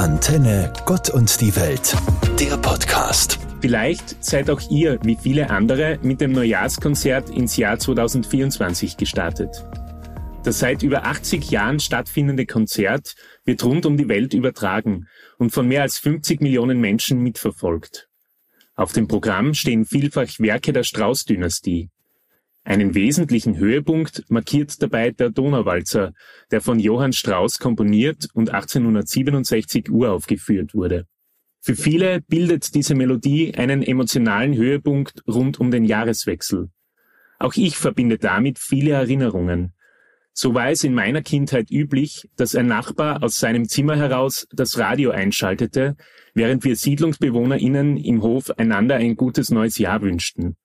Antenne Gott und die Welt, der Podcast. Vielleicht seid auch ihr, wie viele andere, mit dem Neujahrskonzert ins Jahr 2024 gestartet. Das seit über 80 Jahren stattfindende Konzert wird rund um die Welt übertragen und von mehr als 50 Millionen Menschen mitverfolgt. Auf dem Programm stehen vielfach Werke der Strauß-Dynastie. Einen wesentlichen Höhepunkt markiert dabei der Donauwalzer, der von Johann Strauss komponiert und 1867 uraufgeführt wurde. Für viele bildet diese Melodie einen emotionalen Höhepunkt rund um den Jahreswechsel. Auch ich verbinde damit viele Erinnerungen. So war es in meiner Kindheit üblich, dass ein Nachbar aus seinem Zimmer heraus das Radio einschaltete, während wir SiedlungsbewohnerInnen im Hof einander ein gutes neues Jahr wünschten.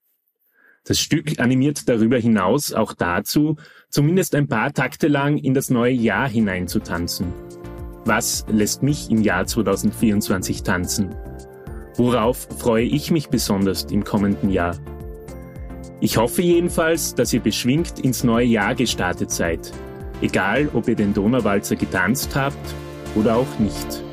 Das Stück animiert darüber hinaus auch dazu, zumindest ein paar Takte lang in das neue Jahr hineinzutanzen. Was lässt mich im Jahr 2024 tanzen? Worauf freue ich mich besonders im kommenden Jahr? Ich hoffe jedenfalls, dass ihr beschwingt ins neue Jahr gestartet seid. Egal, ob ihr den Donauwalzer getanzt habt oder auch nicht.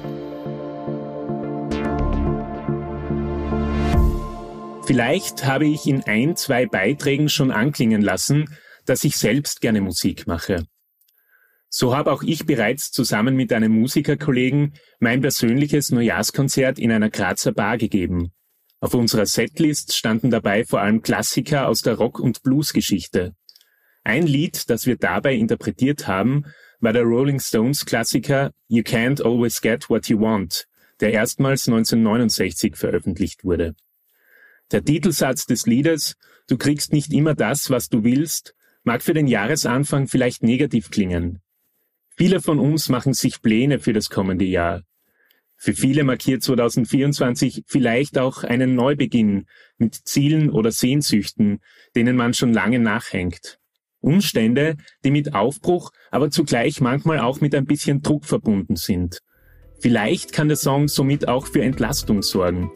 Vielleicht habe ich in ein, zwei Beiträgen schon anklingen lassen, dass ich selbst gerne Musik mache. So habe auch ich bereits zusammen mit einem Musikerkollegen mein persönliches Neujahrskonzert in einer Grazer Bar gegeben. Auf unserer Setlist standen dabei vor allem Klassiker aus der Rock- und Bluesgeschichte. Ein Lied, das wir dabei interpretiert haben, war der Rolling Stones Klassiker You Can't Always Get What You Want, der erstmals 1969 veröffentlicht wurde. Der Titelsatz des Liedes Du kriegst nicht immer das, was du willst, mag für den Jahresanfang vielleicht negativ klingen. Viele von uns machen sich Pläne für das kommende Jahr. Für viele markiert 2024 vielleicht auch einen Neubeginn mit Zielen oder Sehnsüchten, denen man schon lange nachhängt. Umstände, die mit Aufbruch, aber zugleich manchmal auch mit ein bisschen Druck verbunden sind. Vielleicht kann der Song somit auch für Entlastung sorgen,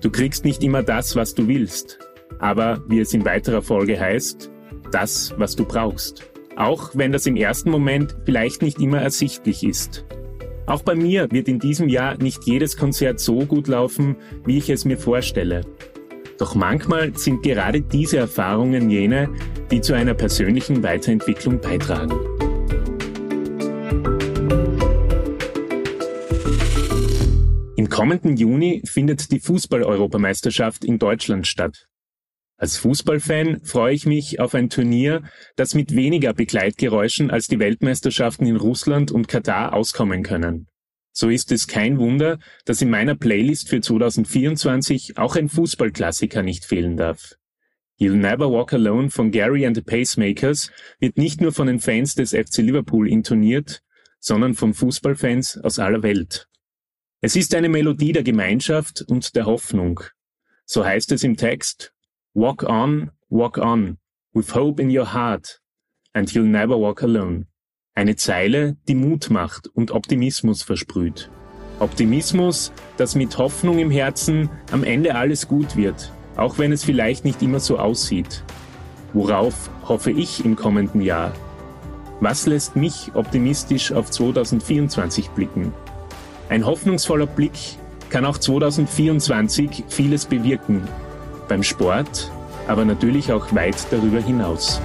Du kriegst nicht immer das, was du willst, aber wie es in weiterer Folge heißt, das, was du brauchst. Auch wenn das im ersten Moment vielleicht nicht immer ersichtlich ist. Auch bei mir wird in diesem Jahr nicht jedes Konzert so gut laufen, wie ich es mir vorstelle. Doch manchmal sind gerade diese Erfahrungen jene, die zu einer persönlichen Weiterentwicklung beitragen. Kommenden Juni findet die Fußball-Europameisterschaft in Deutschland statt. Als Fußballfan freue ich mich auf ein Turnier, das mit weniger Begleitgeräuschen als die Weltmeisterschaften in Russland und Katar auskommen können. So ist es kein Wunder, dass in meiner Playlist für 2024 auch ein Fußballklassiker nicht fehlen darf. You'll Never Walk Alone von Gary and the Pacemakers wird nicht nur von den Fans des FC Liverpool intoniert, sondern von Fußballfans aus aller Welt. Es ist eine Melodie der Gemeinschaft und der Hoffnung. So heißt es im Text, Walk on, walk on, with hope in your heart, and you'll never walk alone. Eine Zeile, die Mut macht und Optimismus versprüht. Optimismus, dass mit Hoffnung im Herzen am Ende alles gut wird, auch wenn es vielleicht nicht immer so aussieht. Worauf hoffe ich im kommenden Jahr? Was lässt mich optimistisch auf 2024 blicken? Ein hoffnungsvoller Blick kann auch 2024 vieles bewirken. Beim Sport, aber natürlich auch weit darüber hinaus.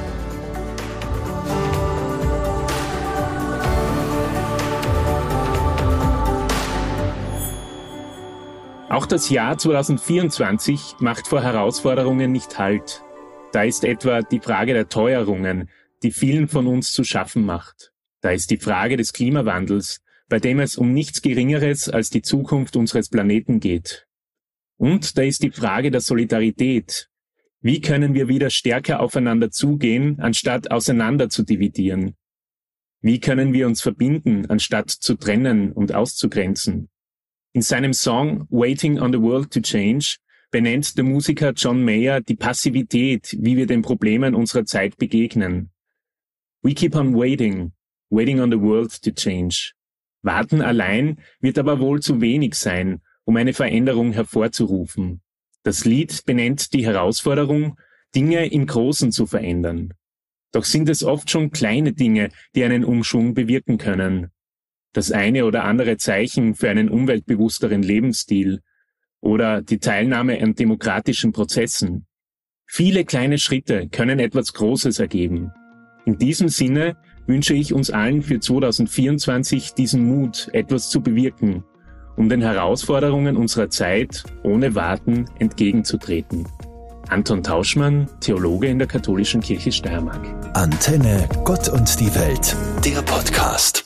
Auch das Jahr 2024 macht vor Herausforderungen nicht Halt. Da ist etwa die Frage der Teuerungen, die vielen von uns zu schaffen macht. Da ist die Frage des Klimawandels, bei dem es um nichts Geringeres als die Zukunft unseres Planeten geht. Und da ist die Frage der Solidarität. Wie können wir wieder stärker aufeinander zugehen, anstatt auseinander zu dividieren? Wie können wir uns verbinden, anstatt zu trennen und auszugrenzen? In seinem Song Waiting on the World to Change benennt der Musiker John Mayer die Passivität, wie wir den Problemen unserer Zeit begegnen. We keep on waiting, waiting on the world to change. Warten allein wird aber wohl zu wenig sein, um eine Veränderung hervorzurufen. Das Lied benennt die Herausforderung, Dinge im Großen zu verändern. Doch sind es oft schon kleine Dinge, die einen Umschwung bewirken können. das eine oder andere Zeichen für einen umweltbewussteren Lebensstil oder die Teilnahme an demokratischen Prozessen. Viele kleine Schritte können etwas Großes ergeben. In diesem Sinne wünsche ich uns allen für 2024 diesen Mut, etwas zu bewirken, um den Herausforderungen unserer Zeit ohne Warten entgegenzutreten. Anton Tauschmann, Theologe in der Katholischen Kirche Steiermark. Antenne Gott und die Welt, der Podcast.